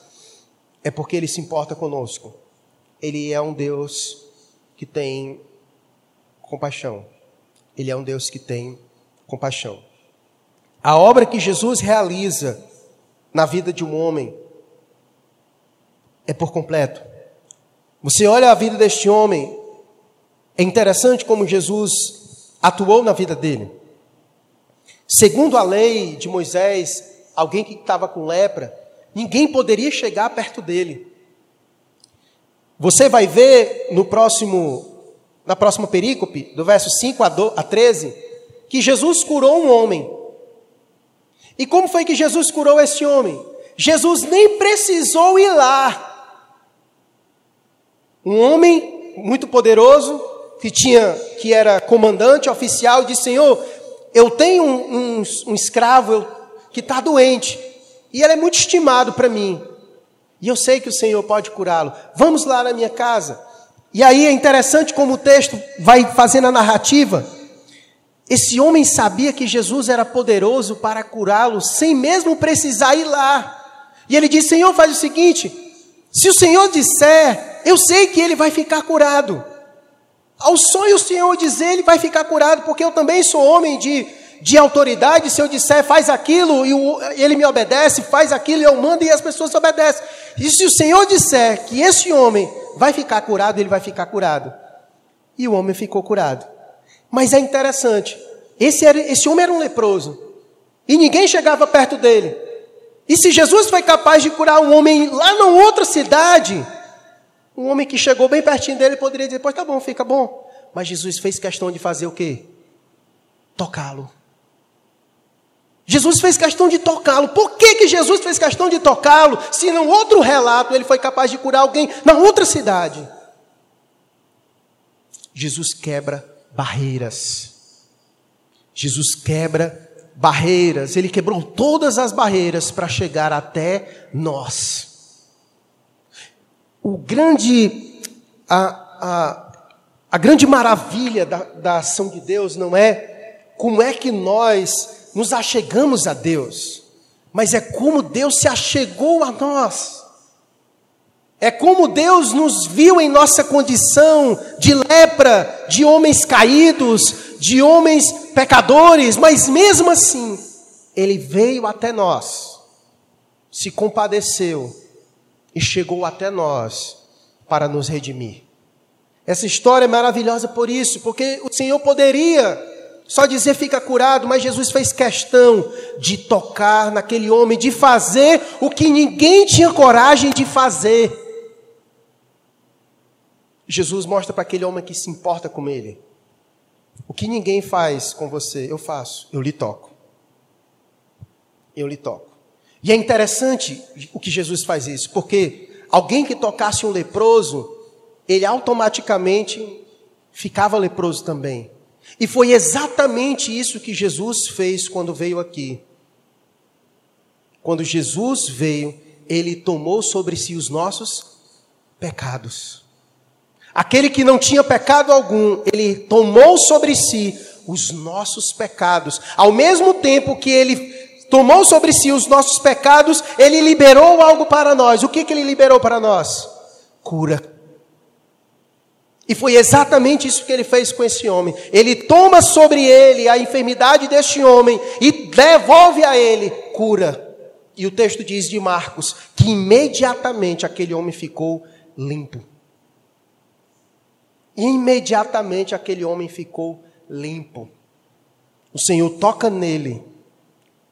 é porque ele se importa conosco. Ele é um Deus que tem compaixão. Ele é um Deus que tem compaixão. A obra que Jesus realiza na vida de um homem é por completo. Você olha a vida deste homem, é interessante como Jesus atuou na vida dele. Segundo a lei de Moisés, alguém que estava com lepra Ninguém poderia chegar perto dele. Você vai ver no próximo, na próxima perícope, do verso 5 a 13, que Jesus curou um homem. E como foi que Jesus curou esse homem? Jesus nem precisou ir lá. Um homem muito poderoso, que tinha, que era comandante oficial, disse: Senhor, eu tenho um, um, um escravo que está doente. E ele é muito estimado para mim. E eu sei que o Senhor pode curá-lo. Vamos lá na minha casa. E aí é interessante como o texto vai fazendo a narrativa. Esse homem sabia que Jesus era poderoso para curá-lo, sem mesmo precisar ir lá. E ele diz: Senhor, faz o seguinte: se o Senhor disser, eu sei que ele vai ficar curado. Ao sonho o Senhor dizer, ele vai ficar curado, porque eu também sou homem de de autoridade, se eu disser faz aquilo e ele me obedece, faz aquilo eu mando e as pessoas obedecem. E se o Senhor disser que esse homem vai ficar curado, ele vai ficar curado. E o homem ficou curado. Mas é interessante, esse, era, esse homem era um leproso e ninguém chegava perto dele. E se Jesus foi capaz de curar um homem lá numa outra cidade, um homem que chegou bem pertinho dele poderia dizer: Pois tá bom, fica bom. Mas Jesus fez questão de fazer o quê? Tocá-lo. Jesus fez questão de tocá-lo. Por que, que Jesus fez questão de tocá-lo? Se num outro relato ele foi capaz de curar alguém na outra cidade. Jesus quebra barreiras. Jesus quebra barreiras. Ele quebrou todas as barreiras para chegar até nós. O grande, a, a, a grande maravilha da, da ação de Deus não é como é que nós nos achegamos a Deus, mas é como Deus se achegou a nós. É como Deus nos viu em nossa condição de lepra, de homens caídos, de homens pecadores, mas mesmo assim, Ele veio até nós, se compadeceu e chegou até nós para nos redimir. Essa história é maravilhosa por isso, porque o Senhor poderia só dizer fica curado, mas Jesus fez questão de tocar naquele homem, de fazer o que ninguém tinha coragem de fazer. Jesus mostra para aquele homem que se importa com ele: o que ninguém faz com você, eu faço, eu lhe toco. Eu lhe toco. E é interessante o que Jesus faz isso, porque alguém que tocasse um leproso, ele automaticamente ficava leproso também. E foi exatamente isso que Jesus fez quando veio aqui. Quando Jesus veio, ele tomou sobre si os nossos pecados. Aquele que não tinha pecado algum, ele tomou sobre si os nossos pecados. Ao mesmo tempo que ele tomou sobre si os nossos pecados, ele liberou algo para nós. O que, que ele liberou para nós? Cura. E foi exatamente isso que ele fez com esse homem. Ele toma sobre ele a enfermidade deste homem e devolve a ele cura. E o texto diz de Marcos que imediatamente aquele homem ficou limpo. Imediatamente aquele homem ficou limpo. O Senhor toca nele,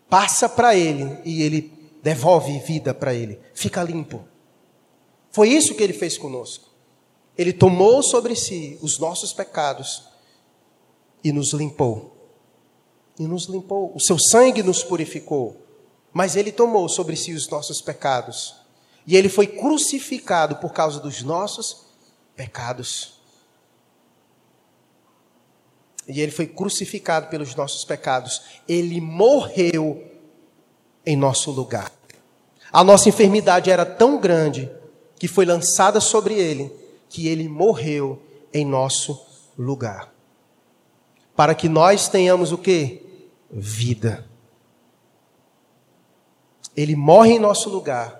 passa para ele e ele devolve vida para ele. Fica limpo. Foi isso que ele fez conosco. Ele tomou sobre si os nossos pecados e nos limpou. E nos limpou. O seu sangue nos purificou. Mas ele tomou sobre si os nossos pecados. E ele foi crucificado por causa dos nossos pecados. E ele foi crucificado pelos nossos pecados. Ele morreu em nosso lugar. A nossa enfermidade era tão grande que foi lançada sobre ele que ele morreu em nosso lugar. Para que nós tenhamos o que? Vida. Ele morre em nosso lugar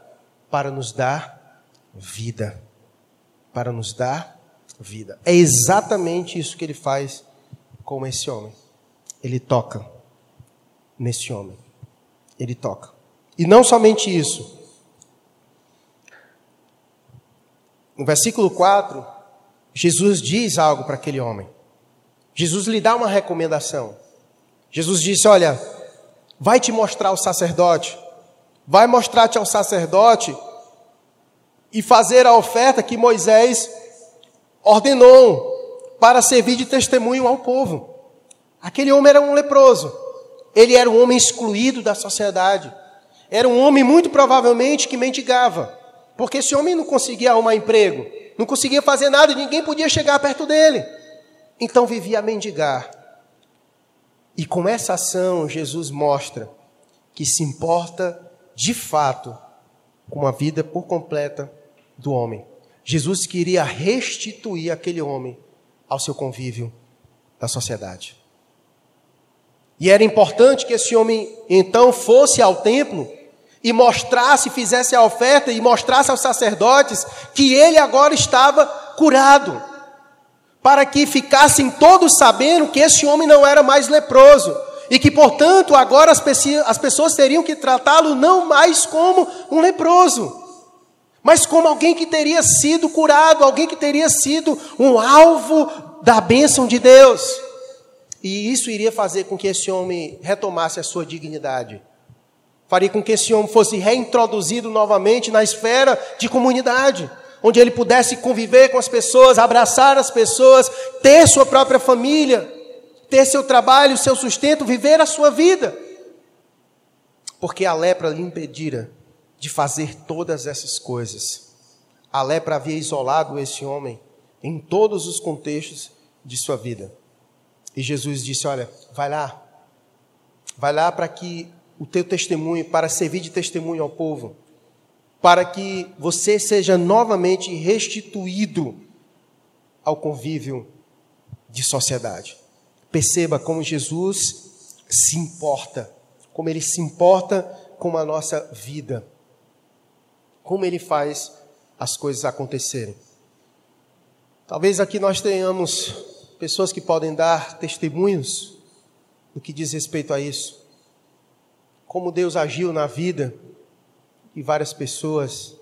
para nos dar vida. Para nos dar vida. É exatamente isso que ele faz com esse homem. Ele toca nesse homem. Ele toca. E não somente isso. No versículo 4, Jesus diz algo para aquele homem. Jesus lhe dá uma recomendação. Jesus disse: Olha, vai te mostrar o sacerdote, vai mostrar-te ao sacerdote e fazer a oferta que Moisés ordenou para servir de testemunho ao povo. Aquele homem era um leproso. Ele era um homem excluído da sociedade. Era um homem muito provavelmente que mendigava. Porque esse homem não conseguia arrumar emprego, não conseguia fazer nada, ninguém podia chegar perto dele. Então vivia a mendigar. E com essa ação, Jesus mostra que se importa de fato com a vida por completa do homem. Jesus queria restituir aquele homem ao seu convívio da sociedade. E era importante que esse homem então fosse ao templo e mostrasse, fizesse a oferta e mostrasse aos sacerdotes que ele agora estava curado, para que ficassem todos sabendo que esse homem não era mais leproso e que, portanto, agora as pessoas teriam que tratá-lo não mais como um leproso, mas como alguém que teria sido curado, alguém que teria sido um alvo da bênção de Deus. E isso iria fazer com que esse homem retomasse a sua dignidade. Faria com que esse homem fosse reintroduzido novamente na esfera de comunidade, onde ele pudesse conviver com as pessoas, abraçar as pessoas, ter sua própria família, ter seu trabalho, seu sustento, viver a sua vida. Porque a lepra lhe impedira de fazer todas essas coisas. A lepra havia isolado esse homem em todos os contextos de sua vida. E Jesus disse: Olha, vai lá, vai lá para que o teu testemunho, para servir de testemunho ao povo, para que você seja novamente restituído ao convívio de sociedade. Perceba como Jesus se importa, como ele se importa com a nossa vida, como ele faz as coisas acontecerem. Talvez aqui nós tenhamos pessoas que podem dar testemunhos no que diz respeito a isso. Como Deus agiu na vida de várias pessoas,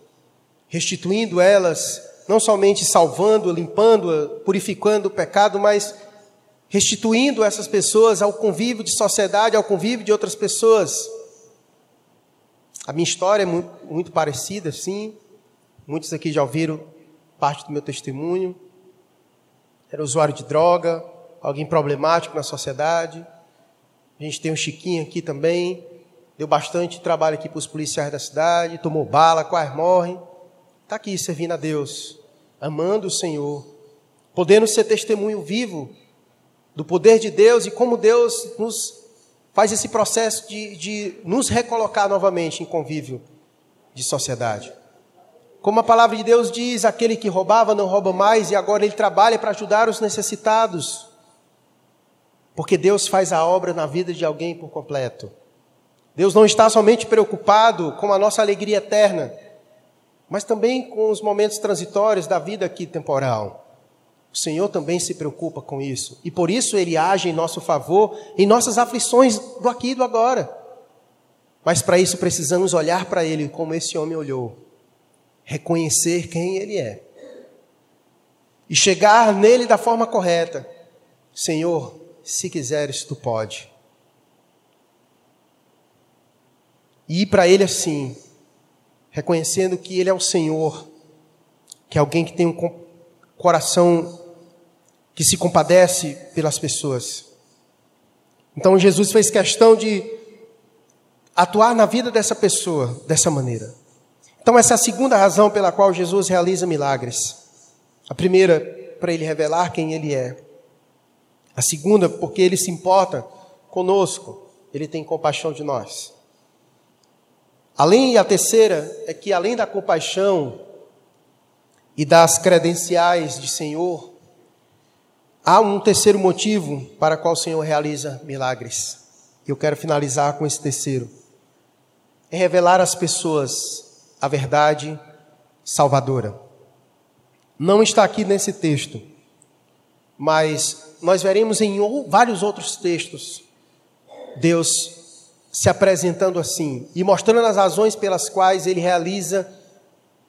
restituindo elas, não somente salvando, limpando, purificando o pecado, mas restituindo essas pessoas ao convívio de sociedade, ao convívio de outras pessoas. A minha história é muito, muito parecida, sim. Muitos aqui já ouviram parte do meu testemunho era usuário de droga, alguém problemático na sociedade. A gente tem um Chiquinho aqui também, deu bastante trabalho aqui para os policiais da cidade, tomou bala, quase morre. Está aqui servindo a Deus, amando o Senhor, podendo ser testemunho vivo do poder de Deus e como Deus nos faz esse processo de, de nos recolocar novamente em convívio de sociedade. Como a palavra de Deus diz, aquele que roubava não rouba mais e agora ele trabalha para ajudar os necessitados. Porque Deus faz a obra na vida de alguém por completo. Deus não está somente preocupado com a nossa alegria eterna, mas também com os momentos transitórios da vida aqui temporal. O Senhor também se preocupa com isso. E por isso ele age em nosso favor em nossas aflições do aqui e do agora. Mas para isso precisamos olhar para ele como esse homem olhou reconhecer quem Ele é e chegar nele da forma correta. Senhor, se quiseres, tu pode. E ir para Ele assim, reconhecendo que Ele é o Senhor, que é alguém que tem um coração que se compadece pelas pessoas. Então Jesus fez questão de atuar na vida dessa pessoa dessa maneira. Então, essa é a segunda razão pela qual Jesus realiza milagres. A primeira, para ele revelar quem ele é. A segunda, porque ele se importa conosco, ele tem compaixão de nós. Além, e a terceira, é que além da compaixão e das credenciais de Senhor, há um terceiro motivo para qual o Senhor realiza milagres. Eu quero finalizar com esse terceiro. É revelar às pessoas a verdade salvadora. Não está aqui nesse texto, mas nós veremos em vários outros textos Deus se apresentando assim e mostrando as razões pelas quais ele realiza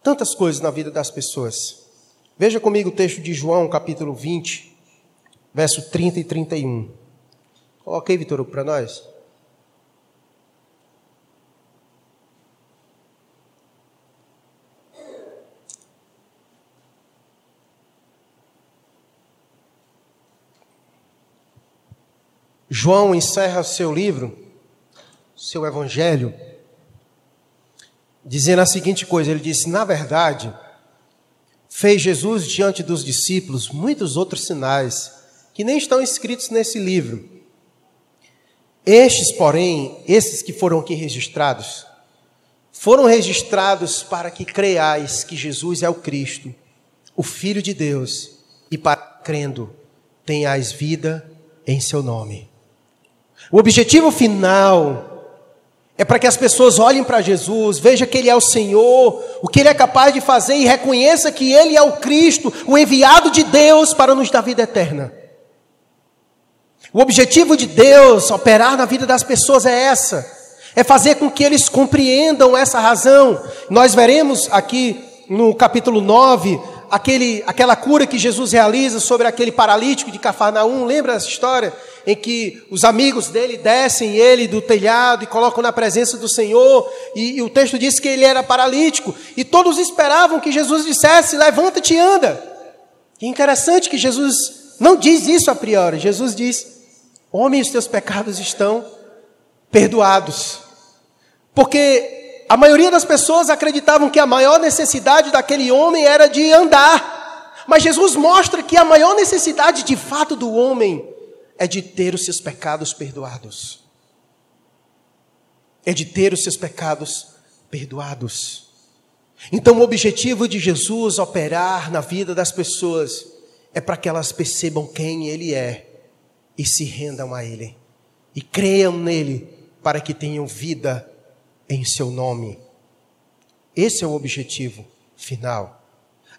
tantas coisas na vida das pessoas. Veja comigo o texto de João, capítulo 20, verso 30 e 31. Coloca aí, Vitor, para nós. João encerra seu livro, seu evangelho, dizendo a seguinte coisa: ele disse, na verdade, fez Jesus diante dos discípulos muitos outros sinais que nem estão escritos nesse livro. Estes, porém, esses que foram aqui registrados, foram registrados para que creiais que Jesus é o Cristo, o Filho de Deus, e para crendo tenhais vida em seu nome. O objetivo final é para que as pessoas olhem para Jesus, vejam que Ele é o Senhor, o que Ele é capaz de fazer e reconheça que Ele é o Cristo, o enviado de Deus para nos dar vida eterna. O objetivo de Deus operar na vida das pessoas é essa, é fazer com que eles compreendam essa razão. Nós veremos aqui no capítulo 9 aquele, aquela cura que Jesus realiza sobre aquele paralítico de Cafarnaum, lembra essa história? Em que os amigos dele descem ele do telhado e colocam na presença do Senhor, e, e o texto diz que ele era paralítico, e todos esperavam que Jesus dissesse: Levanta-te e anda. E interessante que Jesus não diz isso a priori, Jesus diz: Homem, os teus pecados estão perdoados. Porque a maioria das pessoas acreditavam que a maior necessidade daquele homem era de andar. Mas Jesus mostra que a maior necessidade de fato do homem é de ter os seus pecados perdoados. É de ter os seus pecados perdoados. Então, o objetivo de Jesus operar na vida das pessoas é para que elas percebam quem Ele é e se rendam a Ele e creiam nele para que tenham vida em seu nome. Esse é o objetivo final.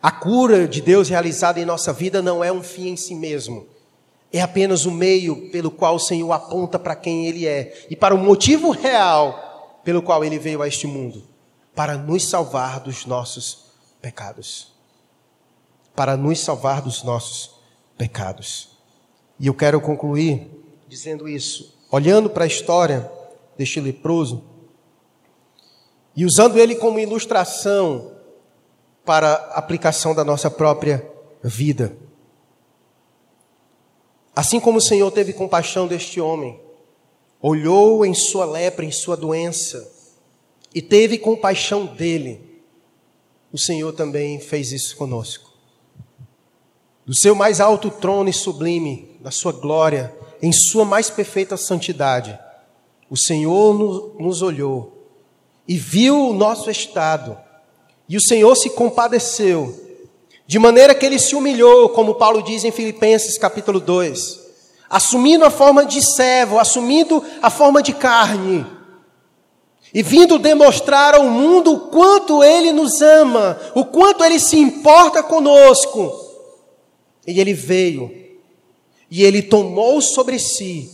A cura de Deus realizada em nossa vida não é um fim em si mesmo. É apenas o meio pelo qual o Senhor aponta para quem Ele é e para o motivo real pelo qual Ele veio a este mundo para nos salvar dos nossos pecados. Para nos salvar dos nossos pecados. E eu quero concluir dizendo isso. Olhando para a história deste leproso, e usando ele como ilustração para a aplicação da nossa própria vida. Assim como o Senhor teve compaixão deste homem, olhou em sua lepra, em sua doença, e teve compaixão dele, o Senhor também fez isso conosco. Do seu mais alto trono e sublime, da sua glória, em sua mais perfeita santidade, o Senhor nos olhou e viu o nosso estado. E o Senhor se compadeceu, de maneira que ele se humilhou, como Paulo diz em Filipenses capítulo 2, assumindo a forma de servo, assumindo a forma de carne, e vindo demonstrar ao mundo o quanto ele nos ama, o quanto ele se importa conosco. E ele veio, e ele tomou sobre si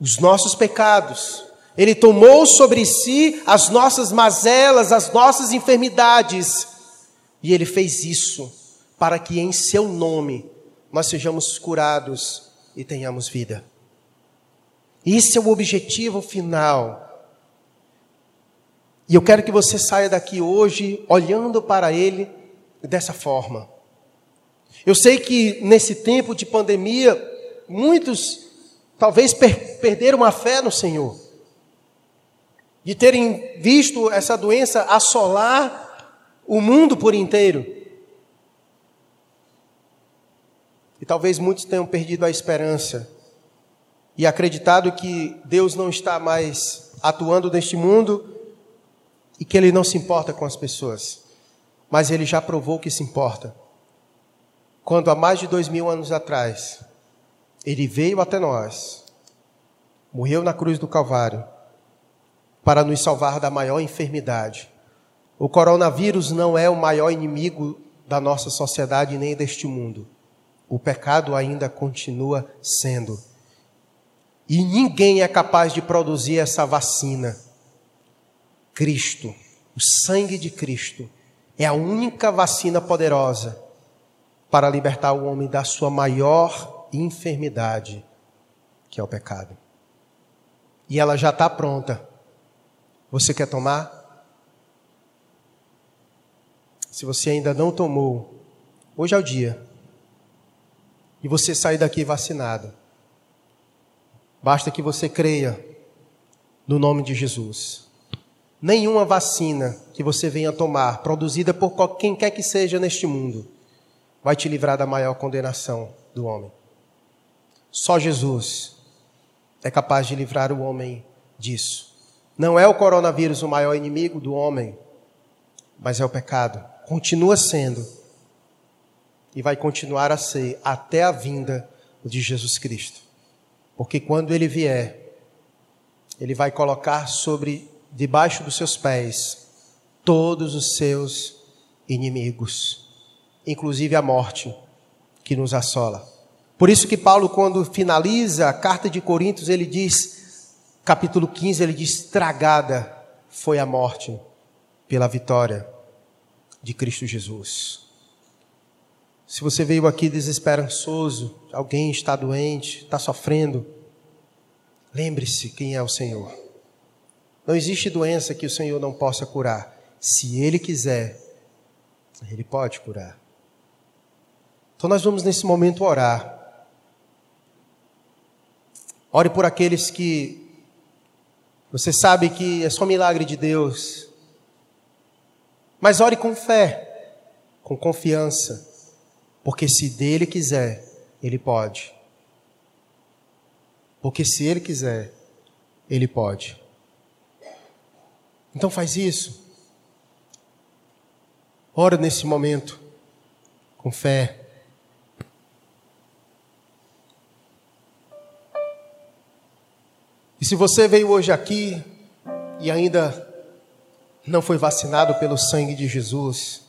os nossos pecados, ele tomou sobre si as nossas mazelas, as nossas enfermidades. E ele fez isso para que em seu nome nós sejamos curados e tenhamos vida. Esse é o objetivo final. E eu quero que você saia daqui hoje olhando para ele dessa forma. Eu sei que nesse tempo de pandemia, muitos talvez per perderam a fé no Senhor de terem visto essa doença assolar o mundo por inteiro. E talvez muitos tenham perdido a esperança e acreditado que Deus não está mais atuando neste mundo e que Ele não se importa com as pessoas. Mas Ele já provou que se importa. Quando há mais de dois mil anos atrás, Ele veio até nós, morreu na cruz do Calvário para nos salvar da maior enfermidade. O coronavírus não é o maior inimigo da nossa sociedade nem deste mundo. O pecado ainda continua sendo. E ninguém é capaz de produzir essa vacina. Cristo, o sangue de Cristo, é a única vacina poderosa para libertar o homem da sua maior enfermidade, que é o pecado. E ela já está pronta você quer tomar? Se você ainda não tomou, hoje é o dia. E você sair daqui vacinado. Basta que você creia no nome de Jesus. Nenhuma vacina que você venha tomar, produzida por quem quer que seja neste mundo, vai te livrar da maior condenação do homem. Só Jesus é capaz de livrar o homem disso. Não é o coronavírus o maior inimigo do homem, mas é o pecado. Continua sendo e vai continuar a ser até a vinda de Jesus Cristo. Porque quando ele vier, ele vai colocar sobre debaixo dos seus pés todos os seus inimigos, inclusive a morte que nos assola. Por isso que Paulo, quando finaliza a carta de Coríntios, ele diz, capítulo 15, ele diz: Tragada foi a morte pela vitória de Cristo Jesus. Se você veio aqui desesperançoso, alguém está doente, está sofrendo, lembre-se quem é o Senhor. Não existe doença que o Senhor não possa curar. Se Ele quiser, Ele pode curar. Então nós vamos nesse momento orar. Ore por aqueles que você sabe que é só milagre de Deus. Mas ore com fé, com confiança, porque se dele quiser, ele pode. Porque se ele quiser, ele pode. Então faz isso. Ora nesse momento, com fé. E se você veio hoje aqui e ainda não foi vacinado pelo sangue de Jesus,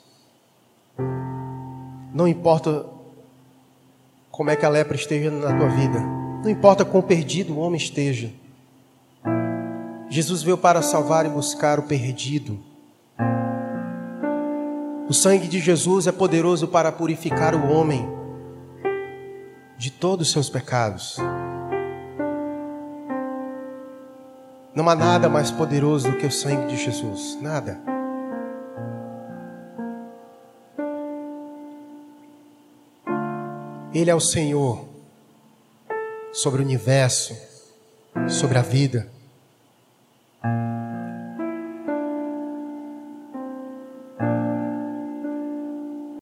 não importa como é que a lepra esteja na tua vida, não importa quão perdido o homem esteja, Jesus veio para salvar e buscar o perdido. O sangue de Jesus é poderoso para purificar o homem de todos os seus pecados. Não há nada mais poderoso do que o sangue de Jesus. Nada. Ele é o Senhor sobre o universo, sobre a vida.